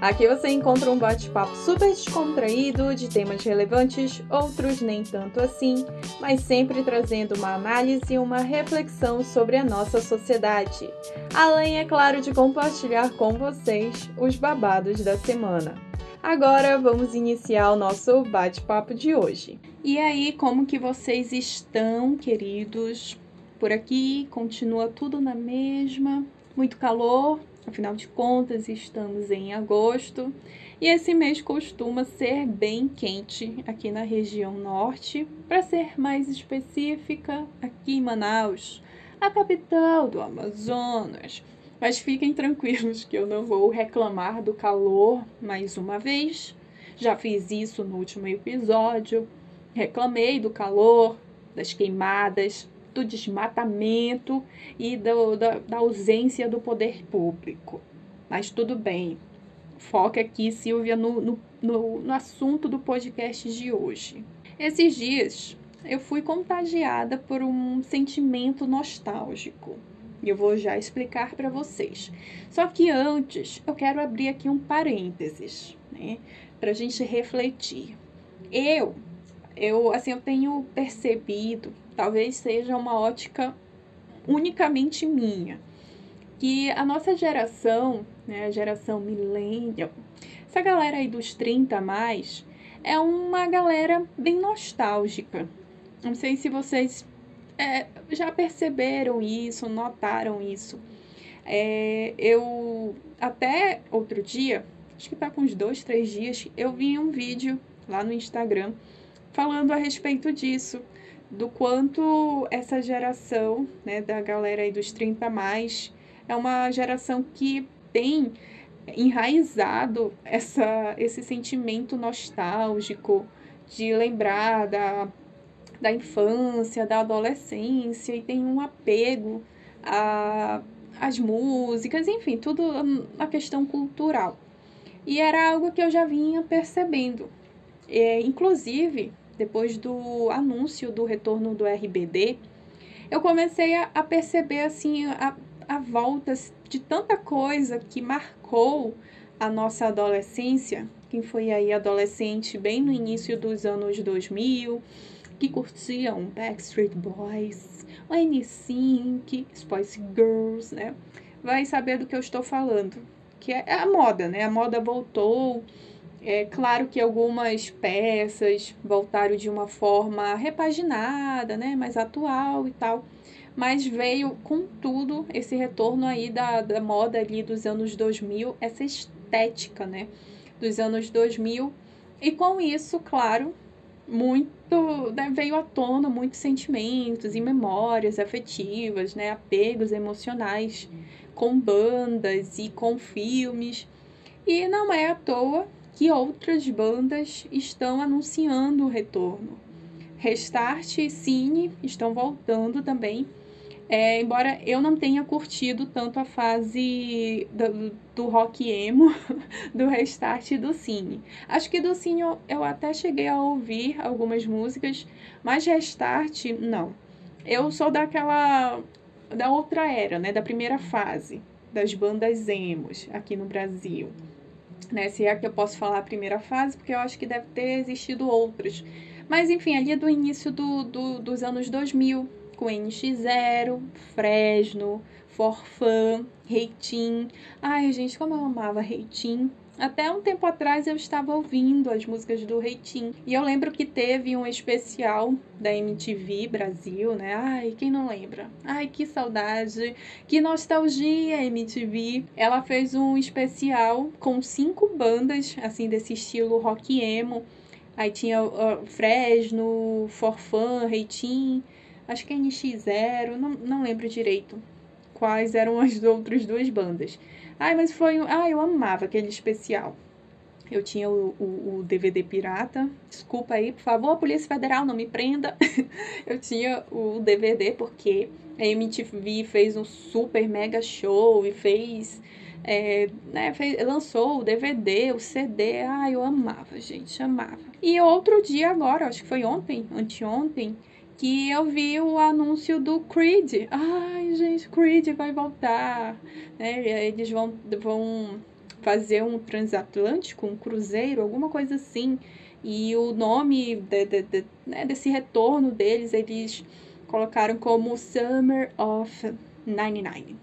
Aqui você encontra um bate-papo super descontraído de temas relevantes, outros nem tanto assim, mas sempre trazendo uma análise e uma reflexão sobre a nossa sociedade. Além, é claro, de compartilhar com vocês os babados da semana. Agora vamos iniciar o nosso bate-papo de hoje. E aí, como que vocês estão, queridos? Por aqui continua tudo na mesma, muito calor, afinal de contas estamos em agosto e esse mês costuma ser bem quente aqui na região norte. Para ser mais específica, aqui em Manaus, a capital do Amazonas. Mas fiquem tranquilos que eu não vou reclamar do calor mais uma vez. Já fiz isso no último episódio. Reclamei do calor, das queimadas, do desmatamento e do, da, da ausência do poder público. Mas tudo bem. Foca aqui, Silvia, no, no, no, no assunto do podcast de hoje. Esses dias eu fui contagiada por um sentimento nostálgico. E eu vou já explicar para vocês. Só que antes, eu quero abrir aqui um parênteses, né, para a gente refletir. Eu, eu, assim, eu tenho percebido talvez seja uma ótica unicamente minha, que a nossa geração, né, a geração millennial, essa galera aí dos 30 a mais, é uma galera bem nostálgica. Não sei se vocês é, já perceberam isso, notaram isso. É, eu até outro dia, acho que tá com uns dois, três dias, eu vi um vídeo lá no Instagram falando a respeito disso do quanto essa geração, né, da galera aí dos 30 a mais, é uma geração que tem enraizado essa, esse sentimento nostálgico de lembrar da, da infância, da adolescência e tem um apego a as músicas, enfim, tudo a questão cultural. E era algo que eu já vinha percebendo. É, inclusive, depois do anúncio do retorno do RBD, eu comecei a, a perceber assim a, a volta de tanta coisa que marcou a nossa adolescência. Quem foi aí adolescente bem no início dos anos 2000, que curtiam Backstreet Boys, o NSYNC, Spice Girls, né? Vai saber do que eu estou falando. Que é a moda, né? A moda voltou, é claro que algumas peças voltaram de uma forma repaginada, né, mais atual e tal, mas veio com tudo esse retorno aí da, da moda ali dos anos 2000, essa estética, né, dos anos 2000, e com isso, claro, muito né, veio à tona muitos sentimentos e memórias afetivas, né, apegos emocionais com bandas e com filmes. E não é à toa que outras bandas estão anunciando o retorno. Restart e Cine estão voltando também. É, embora eu não tenha curtido tanto a fase do, do rock emo, do Restart e do Cine. Acho que do Cine eu, eu até cheguei a ouvir algumas músicas, mas Restart, não. Eu sou daquela. da outra era, né? Da primeira fase das bandas emos aqui no Brasil né? Se é que eu posso falar a primeira fase, porque eu acho que deve ter existido outras. Mas enfim, ali é do início do, do, dos anos 2000, com NX0, Fresno, Forfã, Reitin. Ai, gente, como eu amava Reitin. Até um tempo atrás eu estava ouvindo as músicas do Reitinho. E eu lembro que teve um especial da MTV Brasil, né? Ai, quem não lembra? Ai, que saudade, que nostalgia, MTV. Ela fez um especial com cinco bandas, assim, desse estilo rock emo. Aí tinha uh, Fresno, Forfã, Reitinho, acho que NX0, não, não lembro direito quais eram as outras duas bandas. Ai, mas foi. Ah, eu amava aquele especial. Eu tinha o, o, o, DVD pirata. Desculpa aí, por favor, Polícia Federal, não me prenda. eu tinha o DVD porque a MTV fez um super mega show e fez é, né, fez, lançou o DVD, o CD. Ai, eu amava, gente, amava. E outro dia agora, acho que foi ontem, anteontem, que eu vi o anúncio do Creed. Ai, gente, Creed vai voltar. Né? Eles vão, vão fazer um transatlântico, um cruzeiro, alguma coisa assim. E o nome de, de, de, né, desse retorno deles, eles colocaram como Summer of 99.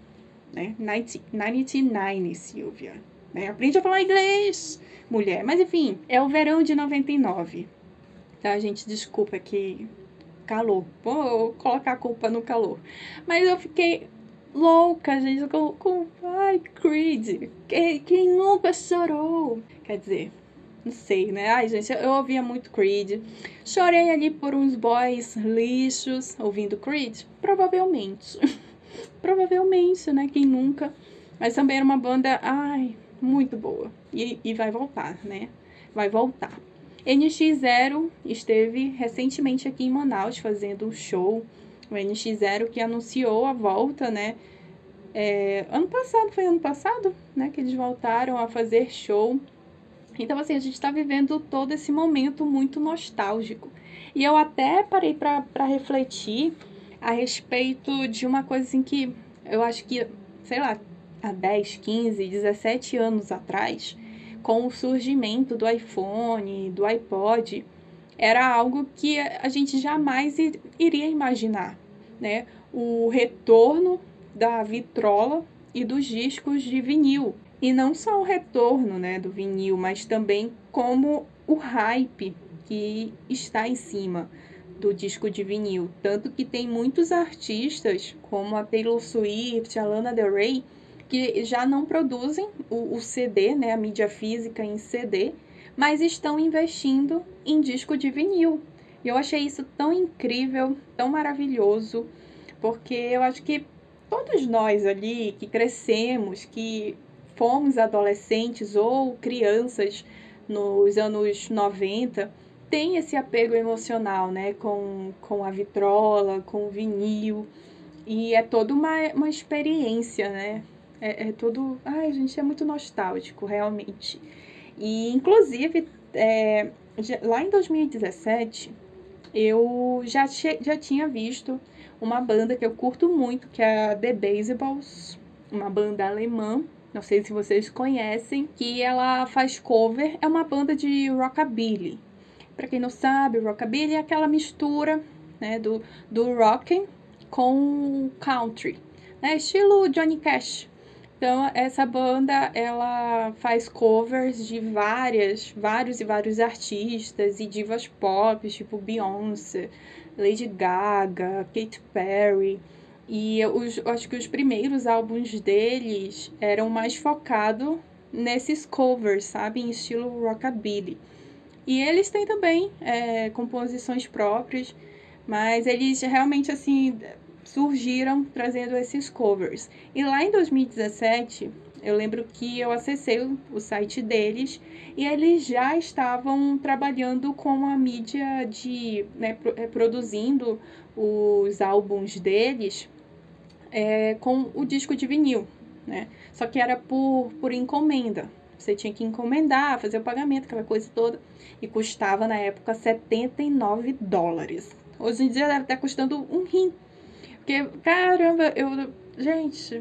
Né? 99, Silvia. Né? Aprende a falar inglês, mulher. Mas enfim, é o verão de 99. Tá, gente? Desculpa que calor. Vou colocar a culpa no calor. Mas eu fiquei louca, gente, com, com ai, Creed. Quem, quem nunca chorou? Quer dizer, não sei, né? Ai, gente, eu ouvia muito Creed. Chorei ali por uns boys lixos ouvindo Creed? Provavelmente. Provavelmente, né? Quem nunca. Mas também era uma banda, ai, muito boa. E, e vai voltar, né? Vai voltar. NX0 esteve recentemente aqui em Manaus fazendo um show. O NX0 que anunciou a volta, né? É, ano passado, foi ano passado, né? Que eles voltaram a fazer show. Então, assim, a gente está vivendo todo esse momento muito nostálgico. E eu até parei para refletir a respeito de uma coisa assim que eu acho que, sei lá, há 10, 15, 17 anos atrás, com o surgimento do iPhone, do iPod, era algo que a gente jamais iria imaginar, né? O retorno da vitrola e dos discos de vinil. E não só o retorno, né, do vinil, mas também como o hype que está em cima do disco de vinil. Tanto que tem muitos artistas, como a Taylor Swift, a Lana Del Rey, que já não produzem o, o CD, né, a mídia física em CD, mas estão investindo em disco de vinil. E eu achei isso tão incrível, tão maravilhoso, porque eu acho que todos nós ali que crescemos, que fomos adolescentes ou crianças nos anos 90, tem esse apego emocional, né, com, com a vitrola, com o vinil, e é toda uma, uma experiência, né, é, é todo. Ai, gente, é muito nostálgico, realmente. E, inclusive, é, lá em 2017, eu já, já tinha visto uma banda que eu curto muito, que é a The Baseballs, uma banda alemã. Não sei se vocês conhecem, que ela faz cover, é uma banda de rockabilly. Para quem não sabe, rockabilly é aquela mistura né, do, do rock com country, né, estilo Johnny Cash, então, essa banda, ela faz covers de várias, vários e vários artistas e divas pop, tipo Beyoncé, Lady Gaga, Katy Perry. E os, acho que os primeiros álbuns deles eram mais focados nesses covers, sabe? Em estilo rockabilly. E eles têm também é, composições próprias, mas eles realmente, assim, surgiram trazendo esses covers. E lá em 2017, eu lembro que eu acessei o site deles e eles já estavam trabalhando com a mídia de né, é, produzindo os álbuns deles é, com o disco de vinil, né? Só que era por, por encomenda. Você tinha que encomendar, fazer o pagamento, aquela coisa toda. E custava na época 79 dólares. Hoje em dia deve estar custando um rim porque, caramba, eu. Gente,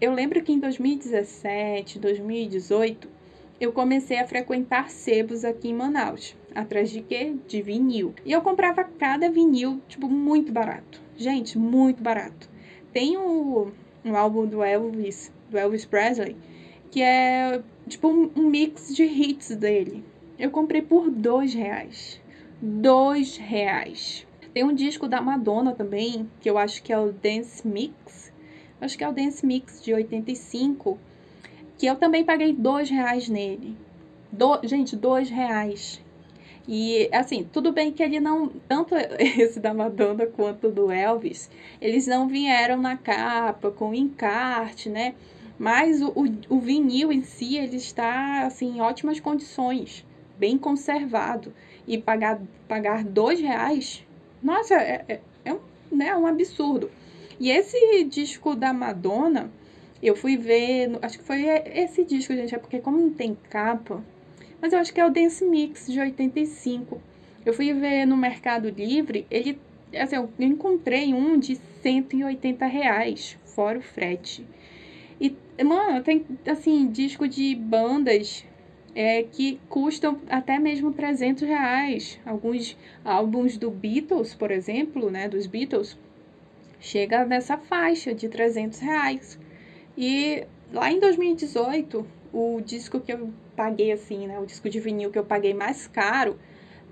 eu lembro que em 2017, 2018, eu comecei a frequentar sebos aqui em Manaus. Atrás de quê? De vinil. E eu comprava cada vinil, tipo, muito barato. Gente, muito barato. Tem o, um álbum do Elvis, do Elvis Presley, que é tipo um, um mix de hits dele. Eu comprei por dois reais. Dois reais. Tem um disco da Madonna também, que eu acho que é o Dance Mix. Acho que é o Dance Mix de 85. Que eu também paguei dois reais nele. Do, gente, dois reais. E assim, tudo bem que ele não. Tanto esse da Madonna quanto do Elvis, eles não vieram na capa com encarte, né? Mas o, o, o vinil em si, ele está assim, em ótimas condições, bem conservado. E pagar, pagar dois reais nossa, é, é, é um, né, um absurdo. E esse disco da Madonna, Eu fui ver, acho que foi esse disco, gente, é porque como não tem capa, mas eu acho que é o Dance Mix de 85. Eu fui ver no Mercado Livre, ele, assim, eu encontrei um de 180 reais, fora o frete. E, mano, tem, assim, disco de bandas é, que custam até mesmo 300 reais. Alguns álbuns do Beatles, por exemplo, né, dos Beatles, chega nessa faixa de 300 reais. E lá em 2018, o disco que eu paguei, assim, né, o disco de vinil que eu paguei mais caro,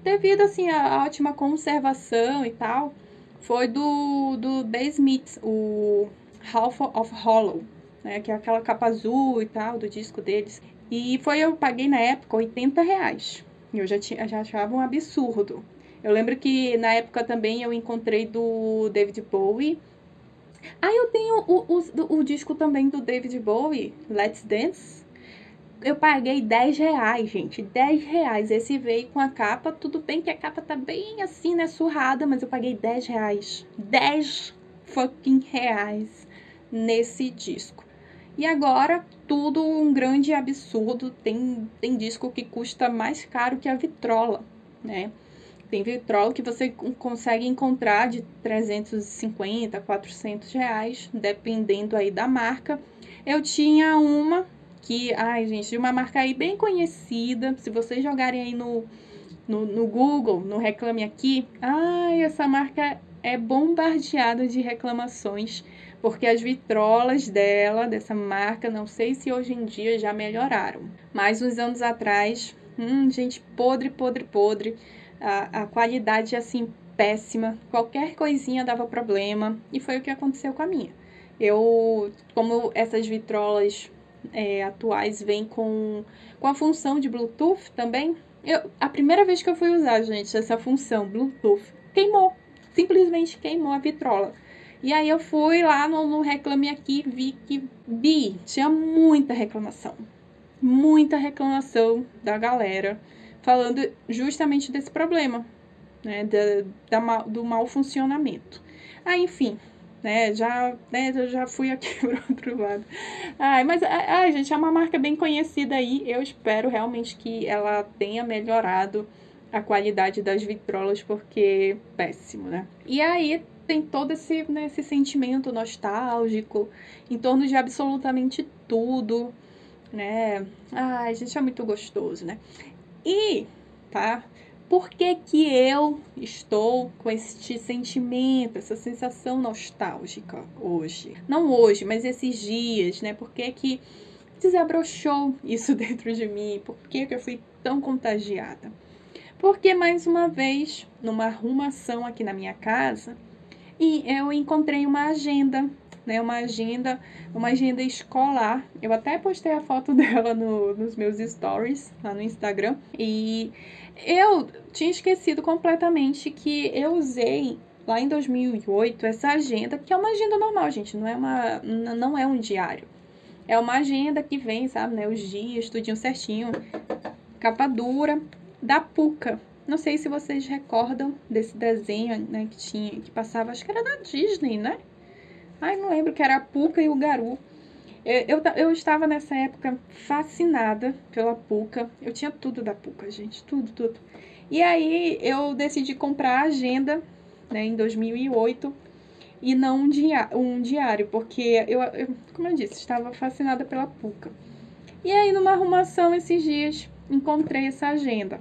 devido, assim, à ótima conservação e tal, foi do, do The Smiths, o Half of Hollow, né, que é aquela capa azul e tal, do disco deles. E foi, eu paguei na época 80 reais. Eu já, tinha, já achava um absurdo. Eu lembro que na época também eu encontrei do David Bowie. Ah, eu tenho o, o, o disco também do David Bowie, Let's Dance. Eu paguei 10 reais, gente. 10 reais. Esse veio com a capa. Tudo bem que a capa tá bem assim, né? Surrada, mas eu paguei 10 reais. 10 fucking reais nesse disco. E agora, tudo um grande absurdo. Tem, tem disco que custa mais caro que a vitrola, né? Tem vitrola que você consegue encontrar de 350, 400 reais, dependendo aí da marca. Eu tinha uma que, ai gente, de uma marca aí bem conhecida. Se vocês jogarem aí no, no, no Google, no Reclame Aqui, ai, essa marca é bombardeada de reclamações porque as vitrolas dela, dessa marca, não sei se hoje em dia já melhoraram, mas uns anos atrás, hum, gente, podre, podre, podre, a, a qualidade assim péssima, qualquer coisinha dava problema e foi o que aconteceu com a minha. Eu, como essas vitrolas é, atuais vêm com, com a função de Bluetooth também, eu, a primeira vez que eu fui usar, gente, essa função Bluetooth, queimou, simplesmente queimou a vitrola. E aí eu fui lá no, no Reclame Aqui, vi que Bi tinha muita reclamação. Muita reclamação da galera falando justamente desse problema, né? Da, da, do mau funcionamento. Aí, enfim, né? Já, né, eu já fui aqui para outro lado. Ai, mas, ai, gente, é uma marca bem conhecida aí. Eu espero realmente que ela tenha melhorado a qualidade das vitrolas, porque péssimo, né? E aí tem todo esse, né, esse sentimento nostálgico em torno de absolutamente tudo, né? Ai, gente, é muito gostoso, né? E, tá? Por que que eu estou com este sentimento, essa sensação nostálgica hoje? Não hoje, mas esses dias, né? Por que que desabrochou isso dentro de mim? Por que que eu fui tão contagiada? Porque, mais uma vez, numa arrumação aqui na minha casa, e eu encontrei uma agenda, né? Uma agenda, uma agenda escolar. Eu até postei a foto dela no, nos meus stories lá no Instagram. E eu tinha esquecido completamente que eu usei lá em 2008 essa agenda, que é uma agenda normal, gente, não é uma não é um diário. É uma agenda que vem, sabe, né, os dias, tudinho certinho, capa dura da Puca, não sei se vocês recordam desse desenho, né, que tinha, que passava, acho que era da Disney, né? Ai, não lembro, que era a Puca e o Garu. Eu, eu, eu estava nessa época fascinada pela Puca. Eu tinha tudo da Puca, gente, tudo, tudo. E aí eu decidi comprar a agenda, né, em 2008 e não um, dia, um diário, porque eu, eu, como eu disse, estava fascinada pela Puca. E aí, numa arrumação esses dias, encontrei essa agenda.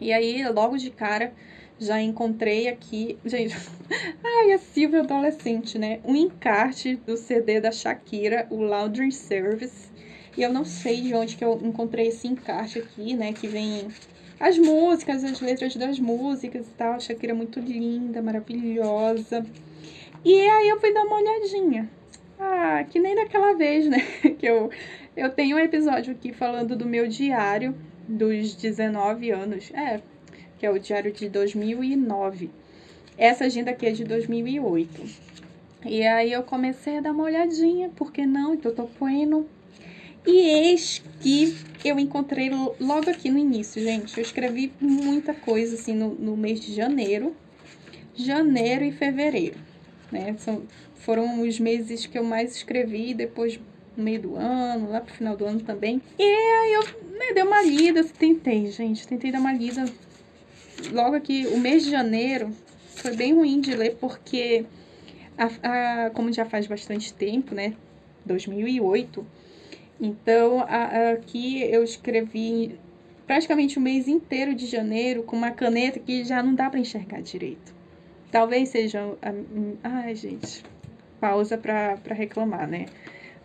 E aí, logo de cara, já encontrei aqui. Gente, ai, a Silvia adolescente, né? Um encarte do CD da Shakira, o Laundry Service. E eu não sei de onde que eu encontrei esse encarte aqui, né? Que vem as músicas, as letras das músicas e tal. Shakira é muito linda, maravilhosa. E aí eu fui dar uma olhadinha. Ah, que nem daquela vez, né? Que eu, eu tenho um episódio aqui falando do meu diário dos 19 anos. É, que é o diário de 2009. Essa agenda aqui é de 2008. E aí eu comecei a dar uma olhadinha, porque não? Então tô pondo. E eis que eu encontrei logo aqui no início, gente. Eu escrevi muita coisa assim no, no mês de janeiro. Janeiro e fevereiro, né? São, foram os meses que eu mais escrevi, depois no meio do ano, lá pro final do ano também. E aí eu né, dei uma lida, tentei, gente, tentei dar uma lida. Logo aqui, o mês de janeiro foi bem ruim de ler, porque, a, a, como já faz bastante tempo, né, 2008, então a, aqui eu escrevi praticamente o mês inteiro de janeiro com uma caneta que já não dá para enxergar direito. Talvez seja. Ai, gente. Pausa para reclamar, né?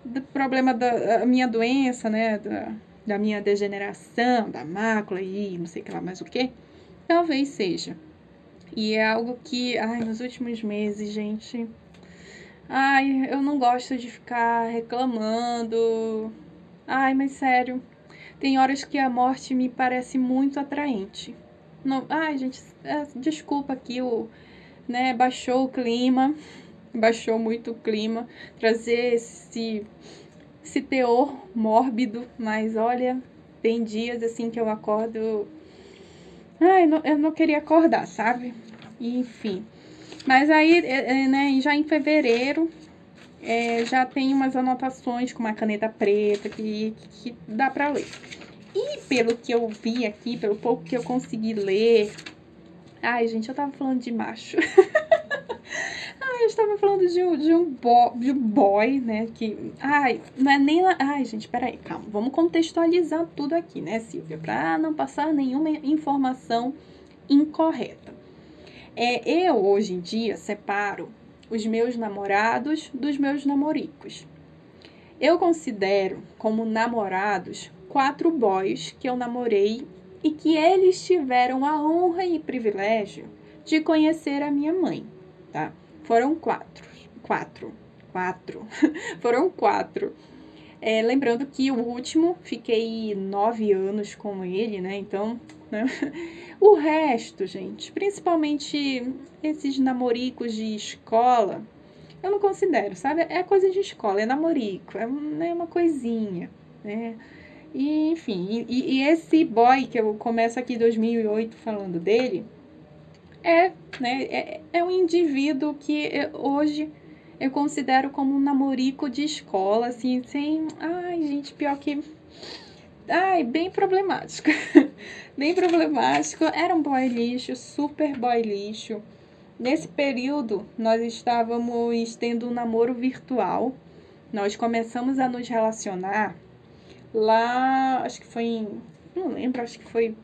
Do problema da minha doença, né? Da, da minha degeneração, da mácula e não sei que lá mais o que. Talvez seja. E é algo que, ai, nos últimos meses, gente. Ai, eu não gosto de ficar reclamando. Ai, mas sério. Tem horas que a morte me parece muito atraente. Não, ai, gente, é, desculpa aqui o né, baixou o clima, baixou muito o clima, trazer esse, esse teor mórbido, mas olha, tem dias assim que eu acordo. Ai, não, eu não queria acordar, sabe? Enfim. Mas aí, é, é, né, já em fevereiro, é, já tem umas anotações com uma caneta preta que, que dá para ler. E pelo que eu vi aqui, pelo pouco que eu consegui ler, Ai, gente, eu tava falando de macho. ai, eu estava falando de um, de, um bo, de um boy, né? Que. Ai, não é nem. Ai, gente, peraí, calma. Vamos contextualizar tudo aqui, né, Silvia? Pra não passar nenhuma informação incorreta. É, eu, hoje em dia, separo os meus namorados dos meus namoricos. Eu considero como namorados quatro boys que eu namorei e que eles tiveram a honra e privilégio de conhecer a minha mãe, tá? Foram quatro, quatro, quatro, foram quatro. É, lembrando que o último, fiquei nove anos com ele, né? Então, né? o resto, gente, principalmente esses namoricos de escola, eu não considero, sabe? É coisa de escola, é namorico, é, é uma coisinha, né? E, enfim, e, e, esse boy que eu começo aqui em 2008 falando dele, é, né, é, é um indivíduo que hoje eu considero como um namorico de escola, assim, sem... Ai, gente, pior que... Ai, bem problemático. bem problemático. Era um boy lixo, super boy lixo. Nesse período, nós estávamos tendo um namoro virtual. Nós começamos a nos relacionar lá, acho que foi em. Não lembro, acho que foi.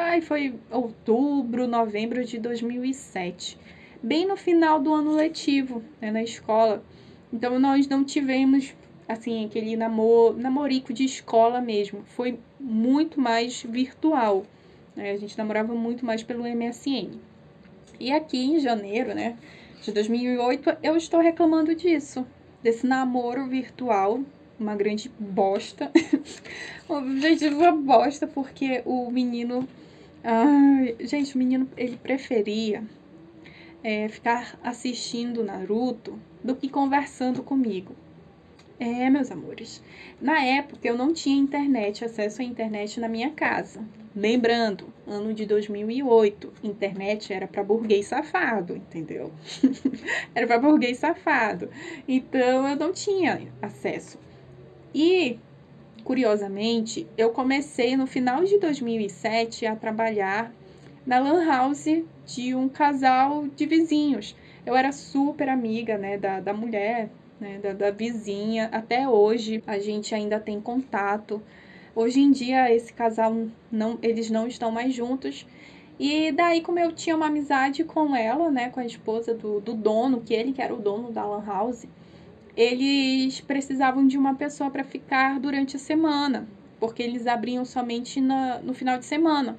Ai, foi outubro, novembro de 2007. Bem no final do ano letivo, né, na escola. Então nós não tivemos, assim, aquele namor, namorico de escola mesmo. Foi muito mais virtual. Né? A gente namorava muito mais pelo MSN. E aqui em janeiro, né, de 2008, eu estou reclamando disso. Desse namoro virtual uma grande bosta. objetivo uma bosta, porque o menino. Gente, o menino ele preferia é, ficar assistindo Naruto do que conversando comigo. É, meus amores. Na época eu não tinha internet, acesso à internet na minha casa. Lembrando, ano de 2008, internet era para burguês safado, entendeu? era para burguês safado. Então eu não tinha acesso. E, curiosamente, eu comecei no final de 2007 a trabalhar na Lan House de um casal de vizinhos. Eu era super amiga né, da, da mulher, né, da, da vizinha. Até hoje a gente ainda tem contato. Hoje em dia esse casal não, eles não estão mais juntos. E daí, como eu tinha uma amizade com ela, né, com a esposa do, do dono, que ele que era o dono da Lan House, eles precisavam de uma pessoa para ficar durante a semana, porque eles abriam somente na, no final de semana.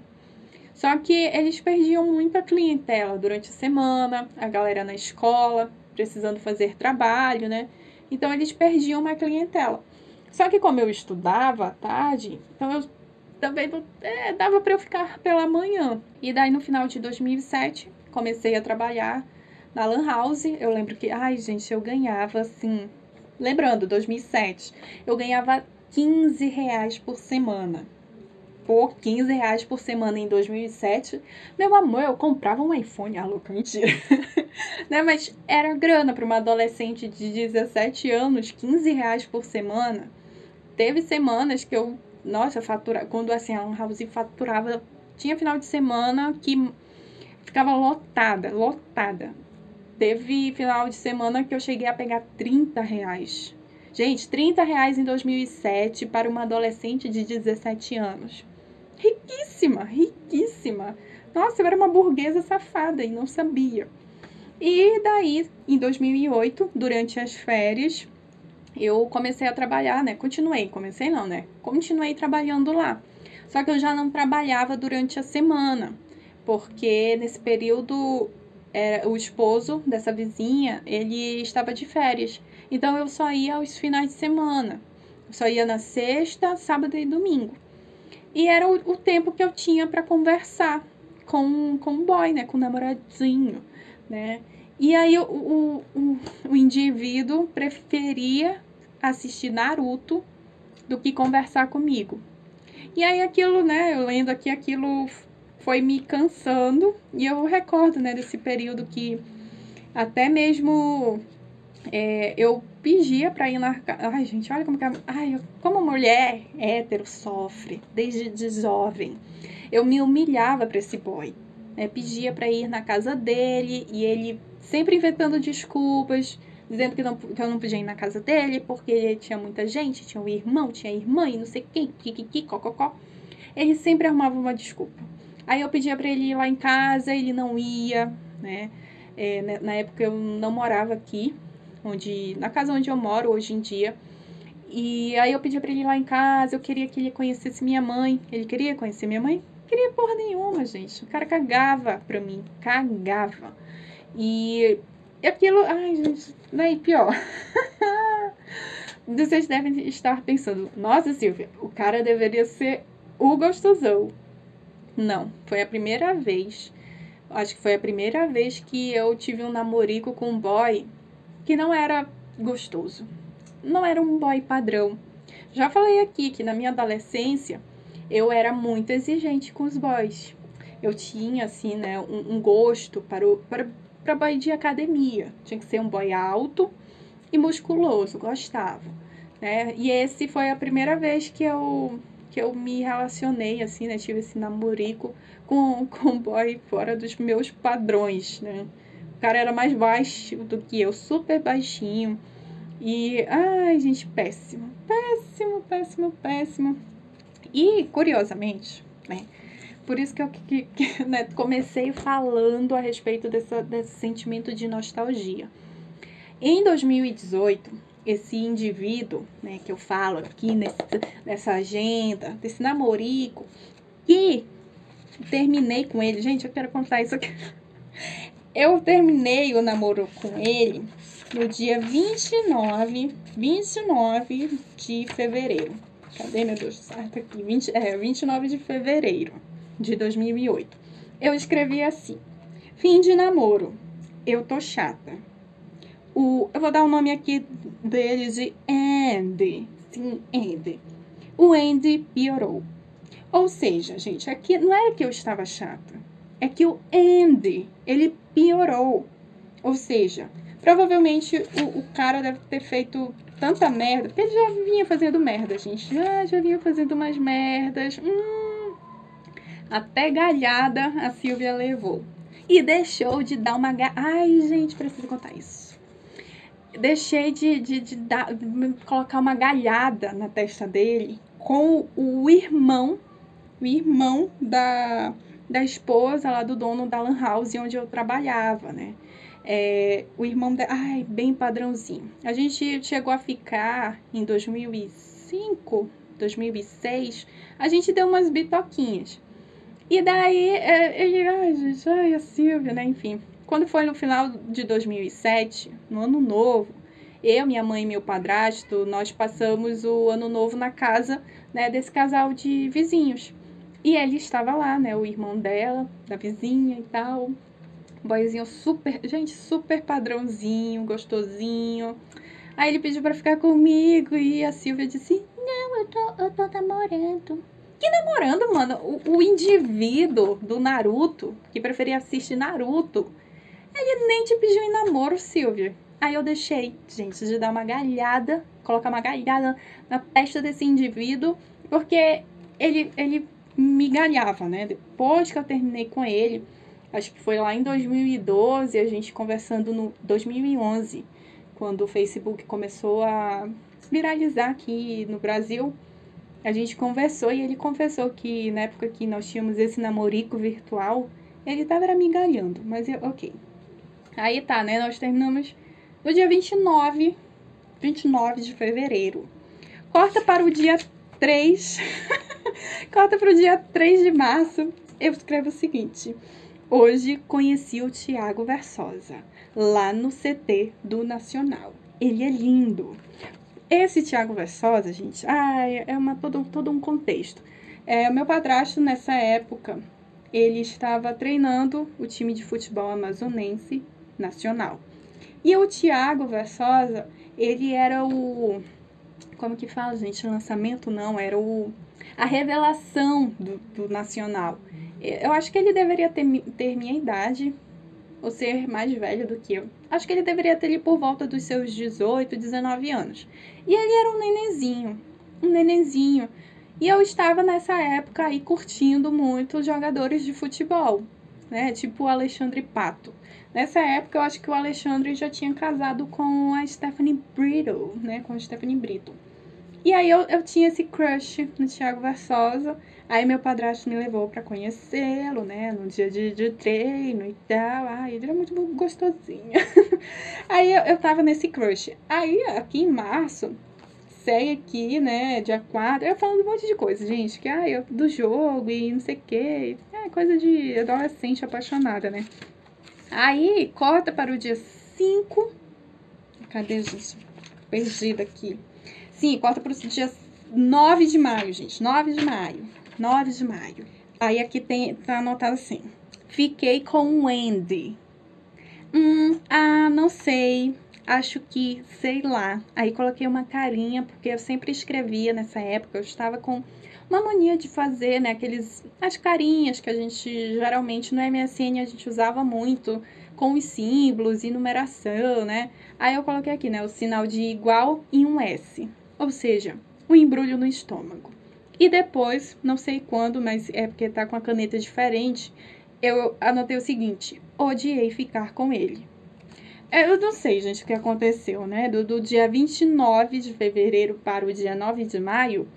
Só que eles perdiam muita clientela durante a semana, a galera na escola, precisando fazer trabalho, né? Então eles perdiam uma clientela. Só que como eu estudava à tarde, então eu também é, dava para eu ficar pela manhã. E daí no final de 2007 comecei a trabalhar na Lan House, eu lembro que, ai, gente, eu ganhava assim. Lembrando, 2007, eu ganhava 15 reais por semana. Por 15 reais por semana em 2007, meu amor, eu comprava um iPhone. Ah, louca, mentira. né? Mas era grana para uma adolescente de 17 anos, 15 reais por semana. teve semanas que eu, nossa, fatura, quando assim, a Lan House faturava, tinha final de semana que ficava lotada, lotada. Teve final de semana que eu cheguei a pegar 30 reais. Gente, 30 reais em 2007 para uma adolescente de 17 anos. Riquíssima, riquíssima. Nossa, eu era uma burguesa safada e não sabia. E daí, em 2008, durante as férias, eu comecei a trabalhar, né? Continuei, comecei não, né? Continuei trabalhando lá. Só que eu já não trabalhava durante a semana, porque nesse período era, o esposo dessa vizinha, ele estava de férias. Então eu só ia aos finais de semana. Eu só ia na sexta, sábado e domingo. E era o, o tempo que eu tinha para conversar com, com o boy, né? Com o namoradinho, né? E aí o, o, o, o indivíduo preferia assistir Naruto do que conversar comigo. E aí aquilo, né, eu lendo aqui, aquilo foi me cansando. E eu recordo, né, desse período que até mesmo é, eu pedia para ir na. Ai, gente, olha como que. Ai, como mulher hétero sofre desde de jovem. Eu me humilhava para esse boy. Né? Pedia para ir na casa dele e ele sempre inventando desculpas, dizendo que, não, que eu não podia ir na casa dele porque tinha muita gente, tinha um irmão, tinha irmã e não sei quem, kikiki, cococó. Ele sempre arrumava uma desculpa. Aí eu pedia para ele ir lá em casa, ele não ia, né? É, né, na época eu não morava aqui, onde na casa onde eu moro hoje em dia. E aí eu pedia para ele ir lá em casa, eu queria que ele conhecesse minha mãe. Ele queria conhecer minha mãe? Queria porra nenhuma, gente. O cara cagava pra mim, cagava. E aquilo, ai, gente, daí pior. Vocês devem estar pensando, nossa, Silvia, o cara deveria ser o gostosão. Não, foi a primeira vez. Acho que foi a primeira vez que eu tive um namorico com um boy que não era gostoso. Não era um boy padrão. Já falei aqui que na minha adolescência eu era muito exigente com os boys. Eu tinha, assim, né, um, um gosto para o para, para boy de academia. Tinha que ser um boy alto e musculoso, gostava. Né? E esse foi a primeira vez que eu que eu me relacionei, assim, né? Tive esse namorico com, com um boy fora dos meus padrões, né? O cara era mais baixo do que eu, super baixinho. E, ai, gente, péssimo. Péssimo, péssimo, péssimo. E, curiosamente, né? Por isso que eu que, que, né, comecei falando a respeito dessa, desse sentimento de nostalgia. Em 2018, esse indivíduo, né, que eu falo aqui nesse, nessa agenda, desse namorico, que terminei com ele. Gente, eu quero contar isso aqui. Eu terminei o namoro com ele no dia 29, 29 de fevereiro. Cadê, meu Deus? Certo aqui. 20, é, 29 de fevereiro de 2008. Eu escrevi assim: Fim de namoro. Eu tô chata o, eu vou dar o nome aqui dele de Andy. Sim, Andy. O Andy piorou. Ou seja, gente, aqui não era que eu estava chata. É que o Andy, ele piorou. Ou seja, provavelmente o, o cara deve ter feito tanta merda, porque ele já vinha fazendo merda, gente. Já, já vinha fazendo umas merdas. Hum, até galhada a Silvia levou. E deixou de dar uma. Ai, gente, preciso contar isso deixei de, de, de, dar, colocar uma galhada na testa dele com o irmão, o irmão da, da esposa lá do dono da Lan House onde eu trabalhava, né? É, o irmão da. Ai, bem padrãozinho. A gente chegou a ficar em 2005, 2006, a gente deu umas bitoquinhas. E daí, é, ele, ai, gente, ai, a Silvia, né? Enfim, quando foi no final de 2007, no ano novo, eu, minha mãe e meu padrasto, nós passamos o ano novo na casa né, desse casal de vizinhos. E ele estava lá, né? O irmão dela, da vizinha e tal. Um boyzinho super, gente, super padrãozinho, gostosinho. Aí ele pediu para ficar comigo e a Silvia disse: Não, eu tô, eu tô namorando. Que namorando, mano? O, o indivíduo do Naruto, que preferia assistir Naruto, ele nem te pediu em namoro, Silvia. Aí eu deixei, gente, de dar uma galhada, colocar uma galhada na testa desse indivíduo, porque ele, ele me galhava, né? Depois que eu terminei com ele, acho que foi lá em 2012, a gente conversando no 2011, quando o Facebook começou a viralizar aqui no Brasil. A gente conversou e ele confessou que na época que nós tínhamos esse namorico virtual, ele tava me galhando, mas eu, ok. Aí tá, né? Nós terminamos no dia 29, 29 de fevereiro. Corta para o dia 3. Corta para o dia 3 de março. Eu escrevo o seguinte: Hoje conheci o Tiago Versosa, lá no CT do Nacional. Ele é lindo. Esse Tiago Versosa, gente, ai, é uma, todo, todo um contexto. É, o meu padrasto, nessa época, ele estava treinando o time de futebol amazonense nacional. E o Tiago Versosa, ele era o. Como que fala, gente? Lançamento não, era o. A revelação do, do Nacional. Eu acho que ele deveria ter, ter minha idade, ou ser mais velho do que eu. Acho que ele deveria ter ali por volta dos seus 18, 19 anos. E ele era um nenenzinho. Um nenenzinho. E eu estava nessa época aí curtindo muito jogadores de futebol, né? Tipo o Alexandre Pato. Nessa época, eu acho que o Alexandre já tinha casado com a Stephanie Brito, né? Com a Stephanie Brito. E aí eu, eu tinha esse crush no Thiago Versosa. Aí meu padrasto me levou para conhecê-lo, né? No dia de, de treino e tal. Ai, ele era muito gostosinho. aí eu, eu tava nesse crush. Aí, aqui em março, sei aqui, né? Dia 4, eu falando um monte de coisa, gente. Que, ah, eu, do jogo e não sei o quê. É coisa de adolescente apaixonada, né? Aí, corta para o dia 5. Cadê, gente? Perdida aqui. Sim, corta para o dia 9 de maio, gente. 9 de maio. 9 de maio. Aí aqui tem, tá anotado assim. Fiquei com o Andy. Hum, ah, não sei. Acho que, sei lá. Aí coloquei uma carinha, porque eu sempre escrevia nessa época. Eu estava com uma mania de fazer, né, aqueles as carinhas que a gente geralmente no MSN a gente usava muito com os símbolos e numeração, né? Aí eu coloquei aqui, né, o sinal de igual e um S, ou seja, o um embrulho no estômago. E depois, não sei quando, mas é porque tá com a caneta diferente, eu anotei o seguinte: odiei ficar com ele. Eu não sei, gente, o que aconteceu, né? Do, do dia 29 de fevereiro para o dia 9 de maio,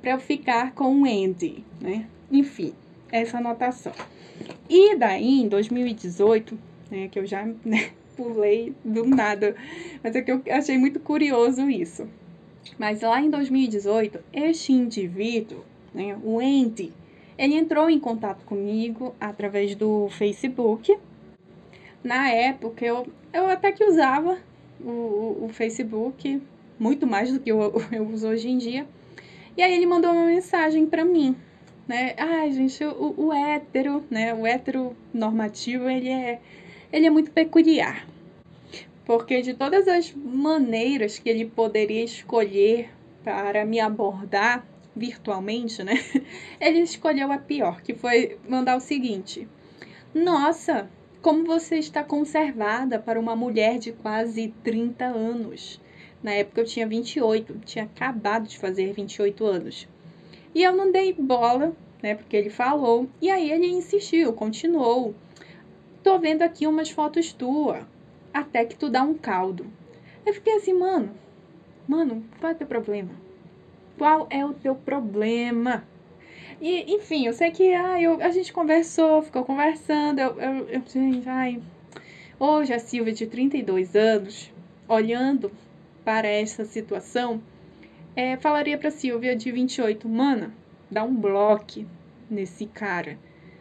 para eu ficar com o Andy, né? Enfim, essa anotação. E daí, em 2018, né, que eu já né, pulei do nada, mas é que eu achei muito curioso isso. Mas lá em 2018, este indivíduo, né, o Andy, ele entrou em contato comigo através do Facebook. Na época, eu, eu até que usava o, o Facebook, muito mais do que eu, eu uso hoje em dia. E aí ele mandou uma mensagem para mim, né? Ai, gente, o, o hétero, né? O hétero normativo, ele é, ele é muito peculiar. Porque de todas as maneiras que ele poderia escolher para me abordar virtualmente, né? Ele escolheu a pior, que foi mandar o seguinte: Nossa, como você está conservada para uma mulher de quase 30 anos. Na época eu tinha 28, tinha acabado de fazer 28 anos. E eu não dei bola, né, porque ele falou. E aí ele insistiu, continuou. Tô vendo aqui umas fotos tua, até que tu dá um caldo. Eu fiquei assim, mano, mano, qual é o teu problema? Qual é o teu problema? E, enfim, eu sei que ah, eu, a gente conversou, ficou conversando. Eu, eu, eu gente, ai, hoje a Silvia de 32 anos, olhando para essa situação, é, falaria para Silvia de 28, mana, dá um bloco nesse cara.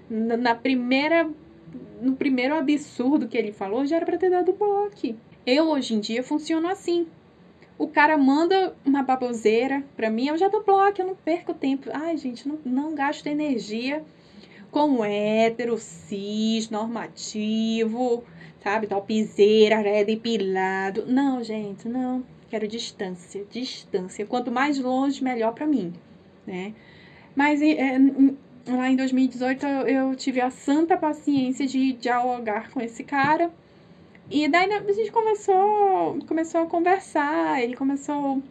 Na, na, primeira, no primeiro absurdo que ele falou, já era para ter dado bloco. Eu hoje em dia funciono assim. O cara manda uma baboseira para mim, eu já dou bloco, eu não perco tempo. Ai, gente, não, não gasto energia com hétero, cis, normativo, sabe? Topzeira, né? depilado. Não, gente, não. Quero distância, distância. Quanto mais longe, melhor para mim, né? Mas é, lá em 2018 eu, eu tive a santa paciência de dialogar com esse cara. E daí né, a gente começou, começou a conversar, ele começou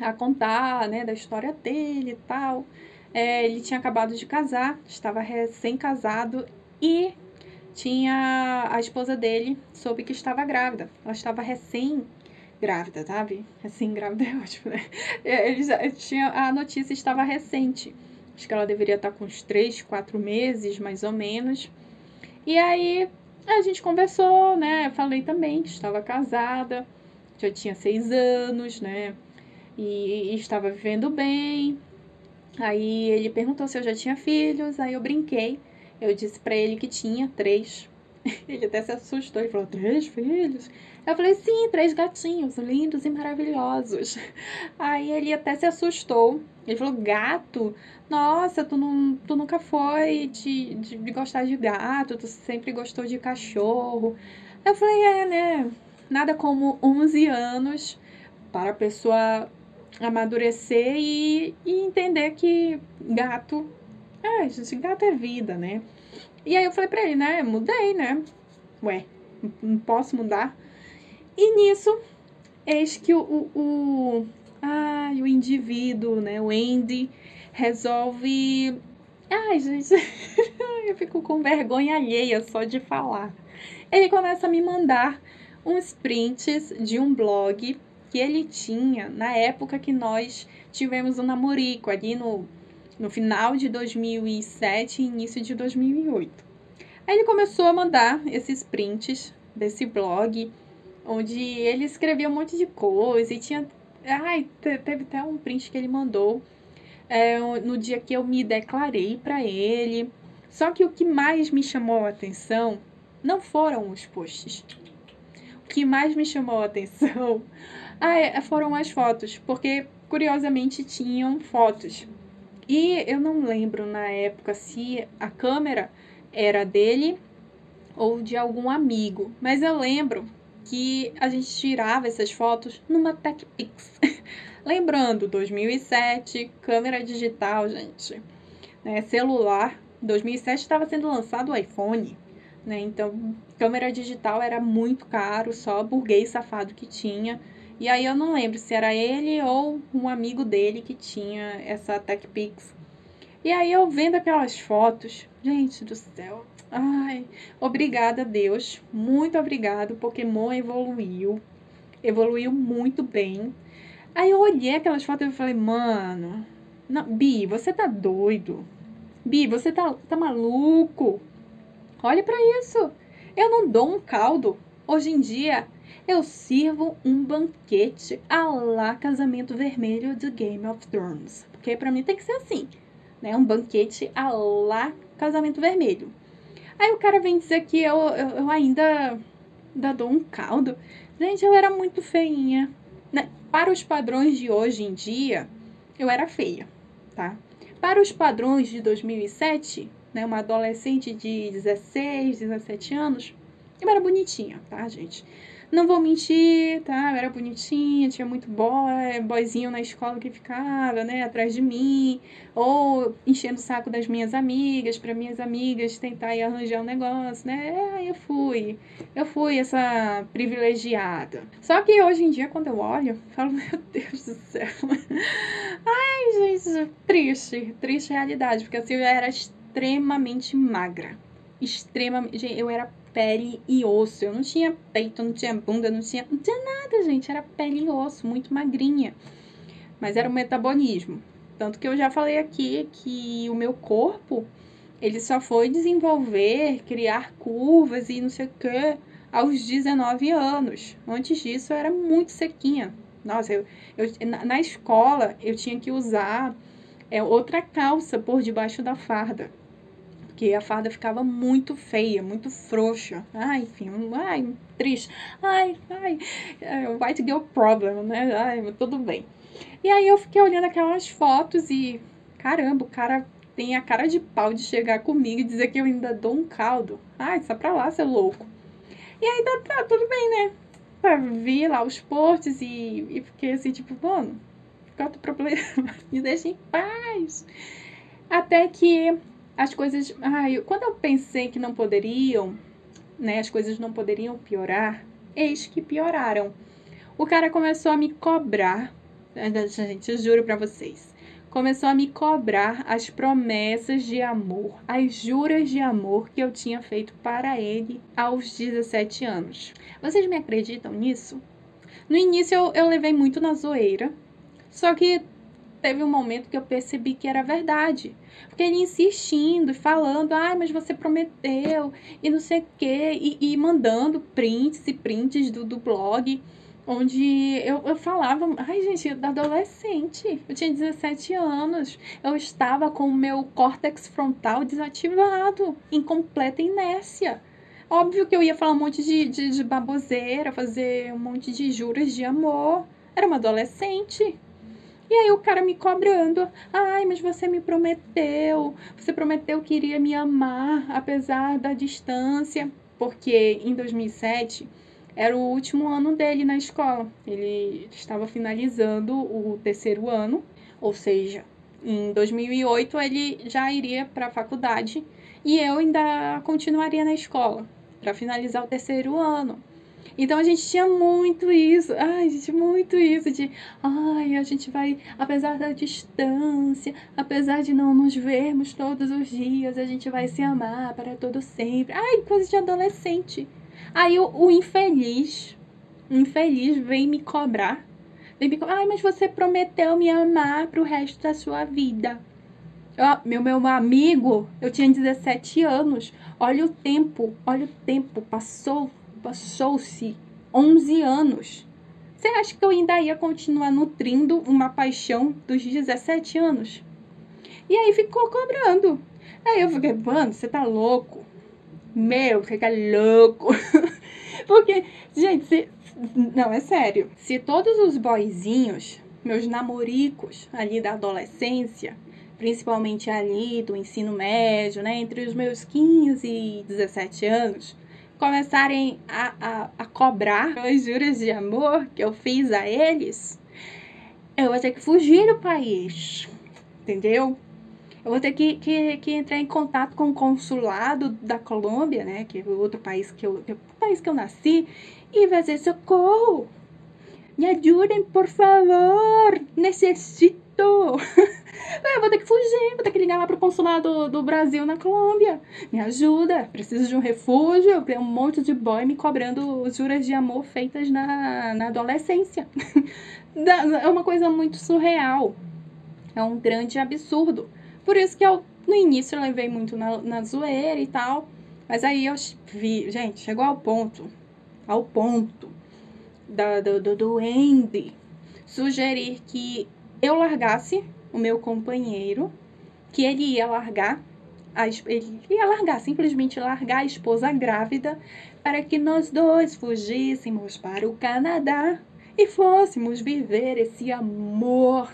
a contar, né, da história dele e tal. É, ele tinha acabado de casar, estava recém-casado e tinha a esposa dele soube que estava grávida. Ela estava recém grávida, sabe? Recém grávida é ótimo, né? É, ele já tinha a notícia estava recente. Acho que ela deveria estar com uns três, quatro meses, mais ou menos. E aí a gente conversou, né? Falei também que estava casada, já tinha seis anos, né? E, e estava vivendo bem. Aí ele perguntou se eu já tinha filhos, aí eu brinquei. Eu disse para ele que tinha três. Ele até se assustou e falou: Três filhos? Eu falei: Sim, três gatinhos, lindos e maravilhosos. Aí ele até se assustou. Ele falou: Gato? Nossa, tu, não, tu nunca foi de, de, de gostar de gato, tu sempre gostou de cachorro. Eu falei: É, né? Nada como 11 anos para a pessoa amadurecer e, e entender que gato. É, gente, gato é vida, né? E aí eu falei pra ele, né? Mudei, né? Ué, não posso mudar. E nisso, eis que o, o, o, ah, o indivíduo, né? O Andy resolve. Ai, gente, eu fico com vergonha alheia só de falar. Ele começa a me mandar uns prints de um blog que ele tinha na época que nós tivemos o namorico, ali no, no final de 2007 e início de 2008. Aí ele começou a mandar esses prints desse blog, onde ele escrevia um monte de coisa e tinha. Ai, teve até um print que ele mandou é, no dia que eu me declarei para ele. Só que o que mais me chamou a atenção não foram os posts. O que mais me chamou a atenção ah, é, foram as fotos, porque curiosamente tinham fotos. E eu não lembro na época se a câmera era dele ou de algum amigo, mas eu lembro que a gente tirava essas fotos numa TechPix. Lembrando, 2007, câmera digital, gente, né, celular. 2007 estava sendo lançado o iPhone, né? Então, câmera digital era muito caro, só burguês safado que tinha. E aí eu não lembro se era ele ou um amigo dele que tinha essa TechPix. E aí eu vendo aquelas fotos, gente do céu. Ai, obrigada Deus, muito obrigado. Pokémon evoluiu, evoluiu muito bem. Aí eu olhei aquelas fotos e falei, mano, não, Bi, você tá doido? Bi, você tá, tá maluco? Olha para isso. Eu não dou um caldo. Hoje em dia eu sirvo um banquete a lá casamento vermelho de Game of Thrones. Porque para mim tem que ser assim, né? Um banquete a lá casamento vermelho. Aí o cara vem dizer que eu, eu, eu ainda, ainda dou um caldo. Gente, eu era muito feinha. Né? Para os padrões de hoje em dia, eu era feia, tá? Para os padrões de 2007, né, uma adolescente de 16, 17 anos, eu era bonitinha, tá, gente? Não vou mentir, tá? Eu era bonitinha, tinha muito boy, boyzinho na escola que ficava, né, atrás de mim, ou enchendo o saco das minhas amigas, para minhas amigas tentar ir arranjar um negócio, né? Aí eu fui. Eu fui essa privilegiada. Só que hoje em dia, quando eu olho, eu falo, meu Deus do céu. Ai, gente, triste, triste realidade, porque assim eu era extremamente magra. Extremamente. Gente, eu era pele e osso. Eu não tinha peito, não tinha bunda, não tinha, não tinha nada, gente. Era pele e osso, muito magrinha. Mas era o metabolismo. Tanto que eu já falei aqui que o meu corpo, ele só foi desenvolver, criar curvas e não sei o que aos 19 anos. Antes disso, eu era muito sequinha. Nossa, eu, eu na escola, eu tinha que usar é, outra calça por debaixo da farda porque a farda ficava muito feia, muito frouxa. Ai, enfim, ai, triste. Ai, ai, é, white girl problem, né? Ai, tudo bem. E aí eu fiquei olhando aquelas fotos e, caramba, o cara tem a cara de pau de chegar comigo e dizer que eu ainda dou um caldo. Ai, só pra lá, seu louco. E aí tá, tá tudo bem, né? Vi lá os posts e, e fiquei assim, tipo, mano, qual é o problema? Me deixa em paz. Até que as coisas. Ai, quando eu pensei que não poderiam, né, as coisas não poderiam piorar, eis que pioraram. O cara começou a me cobrar, gente, juro para vocês. Começou a me cobrar as promessas de amor, as juras de amor que eu tinha feito para ele aos 17 anos. Vocês me acreditam nisso? No início eu, eu levei muito na zoeira, só que teve um momento que eu percebi que era verdade. Porque ele insistindo, falando, ai, mas você prometeu, e não sei o quê, e, e mandando prints e prints do, do blog, onde eu, eu falava, ai, gente, da adolescente, eu tinha 17 anos, eu estava com o meu córtex frontal desativado, em completa inércia. Óbvio que eu ia falar um monte de, de, de baboseira, fazer um monte de juras de amor. Era uma adolescente. E aí o cara me cobrando. Ai, mas você me prometeu. Você prometeu que iria me amar, apesar da distância. Porque em 2007 era o último ano dele na escola. Ele estava finalizando o terceiro ano, ou seja, em 2008 ele já iria para a faculdade e eu ainda continuaria na escola para finalizar o terceiro ano. Então a gente tinha muito isso, ai, gente, muito isso de, ai, a gente vai, apesar da distância, apesar de não nos vermos todos os dias, a gente vai se amar para todo sempre. Ai, coisa de adolescente. Aí o, o infeliz, o infeliz vem me cobrar. Vem me cobrar, ai, mas você prometeu me amar pro resto da sua vida. Eu, meu, meu amigo, eu tinha 17 anos. Olha o tempo, olha o tempo, passou passou-se 11 anos. Você acha que eu ainda ia continuar nutrindo uma paixão dos 17 anos? E aí ficou cobrando. Aí eu fiquei, mano, você tá louco? Meu, você tá louco. Porque, gente, se, não, é sério. Se todos os boizinhos, meus namoricos ali da adolescência, principalmente ali do ensino médio, né, entre os meus 15 e 17 anos, começarem a, a, a cobrar os juros de amor que eu fiz a eles, eu vou ter que fugir do país, entendeu? Eu vou ter que, que, que entrar em contato com o consulado da Colômbia, né? Que é o outro país que eu, que é país que eu nasci, e vai dizer socorro. Me ajudem, por favor. Necessito. eu vou ter que fugir, vou ter que ligar lá pro consulado do Brasil na Colômbia. Me ajuda, preciso de um refúgio. Tem um monte de boy me cobrando juras de amor feitas na, na adolescência. é uma coisa muito surreal. É um grande absurdo. Por isso que eu, no início, eu levei muito na, na zoeira e tal. Mas aí eu vi, gente, chegou ao ponto, ao ponto da, do, do, do Andy sugerir que eu largasse o meu companheiro, que ele ia largar, a, ele ia largar, simplesmente largar a esposa grávida, para que nós dois fugíssemos para o Canadá e fôssemos viver esse amor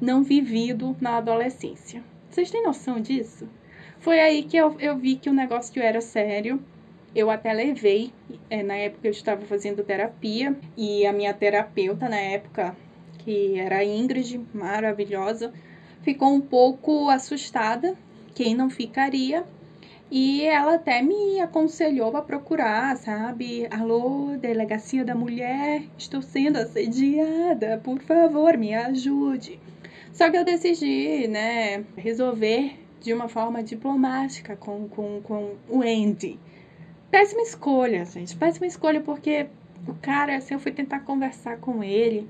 não vivido na adolescência. Vocês têm noção disso? Foi aí que eu, eu vi que o negócio era sério. Eu até levei, é, na época eu estava fazendo terapia, e a minha terapeuta na época que era Ingrid, maravilhosa, ficou um pouco assustada, quem não ficaria, e ela até me aconselhou a procurar, sabe? Alô, delegacia da mulher, estou sendo assediada, por favor, me ajude. Só que eu decidi, né, resolver de uma forma diplomática com, com, com o Andy. Péssima escolha, gente, péssima escolha, porque o cara, assim, eu fui tentar conversar com ele,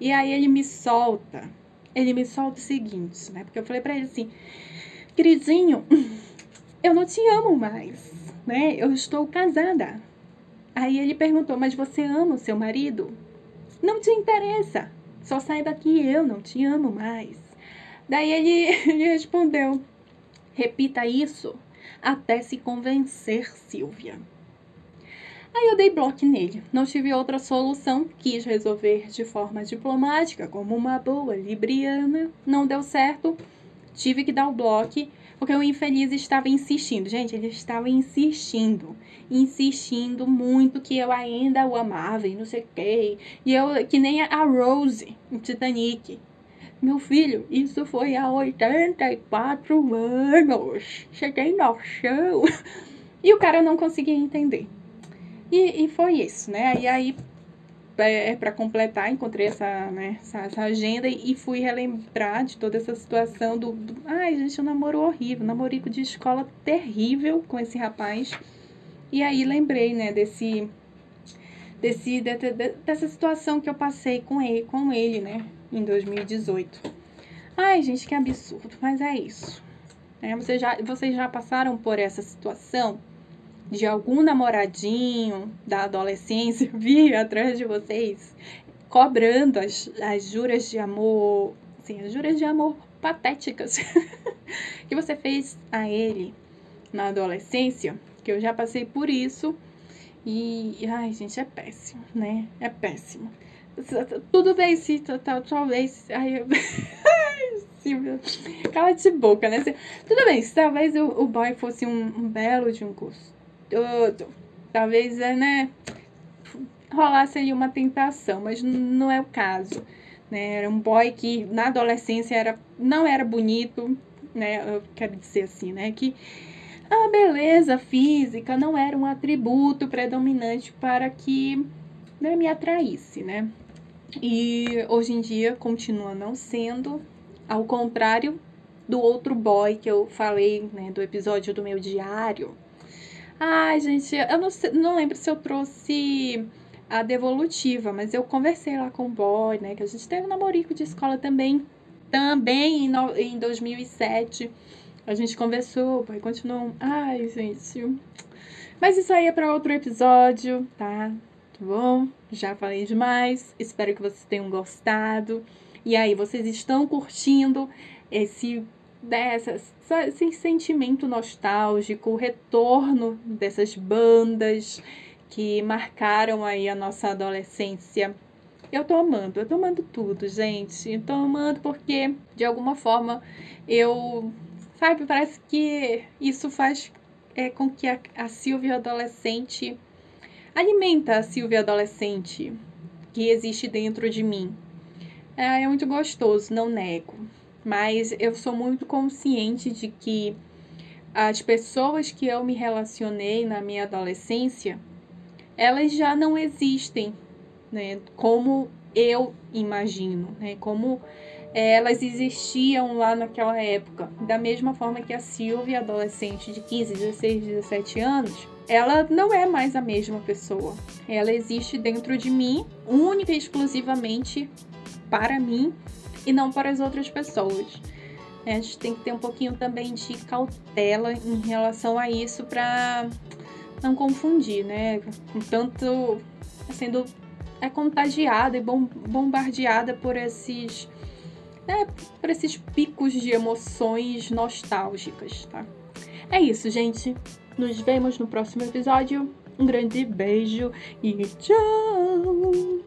e aí ele me solta, ele me solta o seguinte, né? Porque eu falei para ele assim, queridinho, eu não te amo mais, né? Eu estou casada. Aí ele perguntou, mas você ama o seu marido? Não te interessa, só saiba que eu não te amo mais. Daí ele, ele respondeu, repita isso até se convencer, Silvia. Aí eu dei bloco nele. Não tive outra solução, quis resolver de forma diplomática, como uma boa libriana. Não deu certo, tive que dar o bloco, porque o infeliz estava insistindo. Gente, ele estava insistindo, insistindo muito que eu ainda o amava e não sei o quê. E eu, que nem a Rose, em Titanic. Meu filho, isso foi há 84 anos. Cheguei no chão. E o cara não conseguia entender. E, e foi isso, né? E aí, é, é para completar, encontrei essa, né, essa, essa, agenda e fui relembrar de toda essa situação do, do ai, gente, um namoro horrível, namorico de escola terrível com esse rapaz. E aí lembrei, né, desse desse de, de, dessa situação que eu passei com ele, com ele, né, em 2018. Ai, gente, que absurdo, mas é isso. É, vocês, já, vocês já passaram por essa situação? De algum namoradinho da adolescência vir atrás de vocês, cobrando as, as juras de amor, assim, as juras de amor patéticas que você fez a ele na adolescência, que eu já passei por isso. E, ai, gente, é péssimo, né? É péssimo. Tudo bem, se talvez. Ai, eu... Cala de boca, né? Tudo bem, se talvez o, o boy fosse um, um belo de um curso tudo. Talvez, é, né, rolasse ali uma tentação, mas não é o caso. Né? Era um boy que na adolescência era, não era bonito, né? Eu quero dizer assim, né? Que a beleza física não era um atributo predominante para que né, me atraísse, né? E hoje em dia continua não sendo, ao contrário do outro boy que eu falei, né, do episódio do meu diário, Ai, gente, eu não, sei, não lembro se eu trouxe a devolutiva, mas eu conversei lá com o boy, né? Que a gente teve um namorico de escola também, também em, no, em 2007. A gente conversou, o boy continuou. Ai, gente. Mas isso aí é para outro episódio, tá? Tá bom? Já falei demais. Espero que vocês tenham gostado. E aí, vocês estão curtindo esse dessas, esse sentimento nostálgico, o retorno dessas bandas que marcaram aí a nossa adolescência. Eu tô amando, eu tô amando tudo, gente. Eu tô amando porque, de alguma forma, eu. Sabe, parece que isso faz é, com que a, a Silvia adolescente alimenta a Silvia adolescente que existe dentro de mim. É, é muito gostoso, não nego mas eu sou muito consciente de que as pessoas que eu me relacionei na minha adolescência, elas já não existem, né? Como eu imagino, né? Como é, elas existiam lá naquela época. Da mesma forma que a Silvia, adolescente de 15, 16, 17 anos, ela não é mais a mesma pessoa. Ela existe dentro de mim, única e exclusivamente para mim e não para as outras pessoas. É, a gente tem que ter um pouquinho também de cautela em relação a isso para não confundir, né? Tanto sendo é contagiada e bombardeada por esses né, por esses picos de emoções nostálgicas, tá? É isso, gente. Nos vemos no próximo episódio. Um grande beijo e tchau!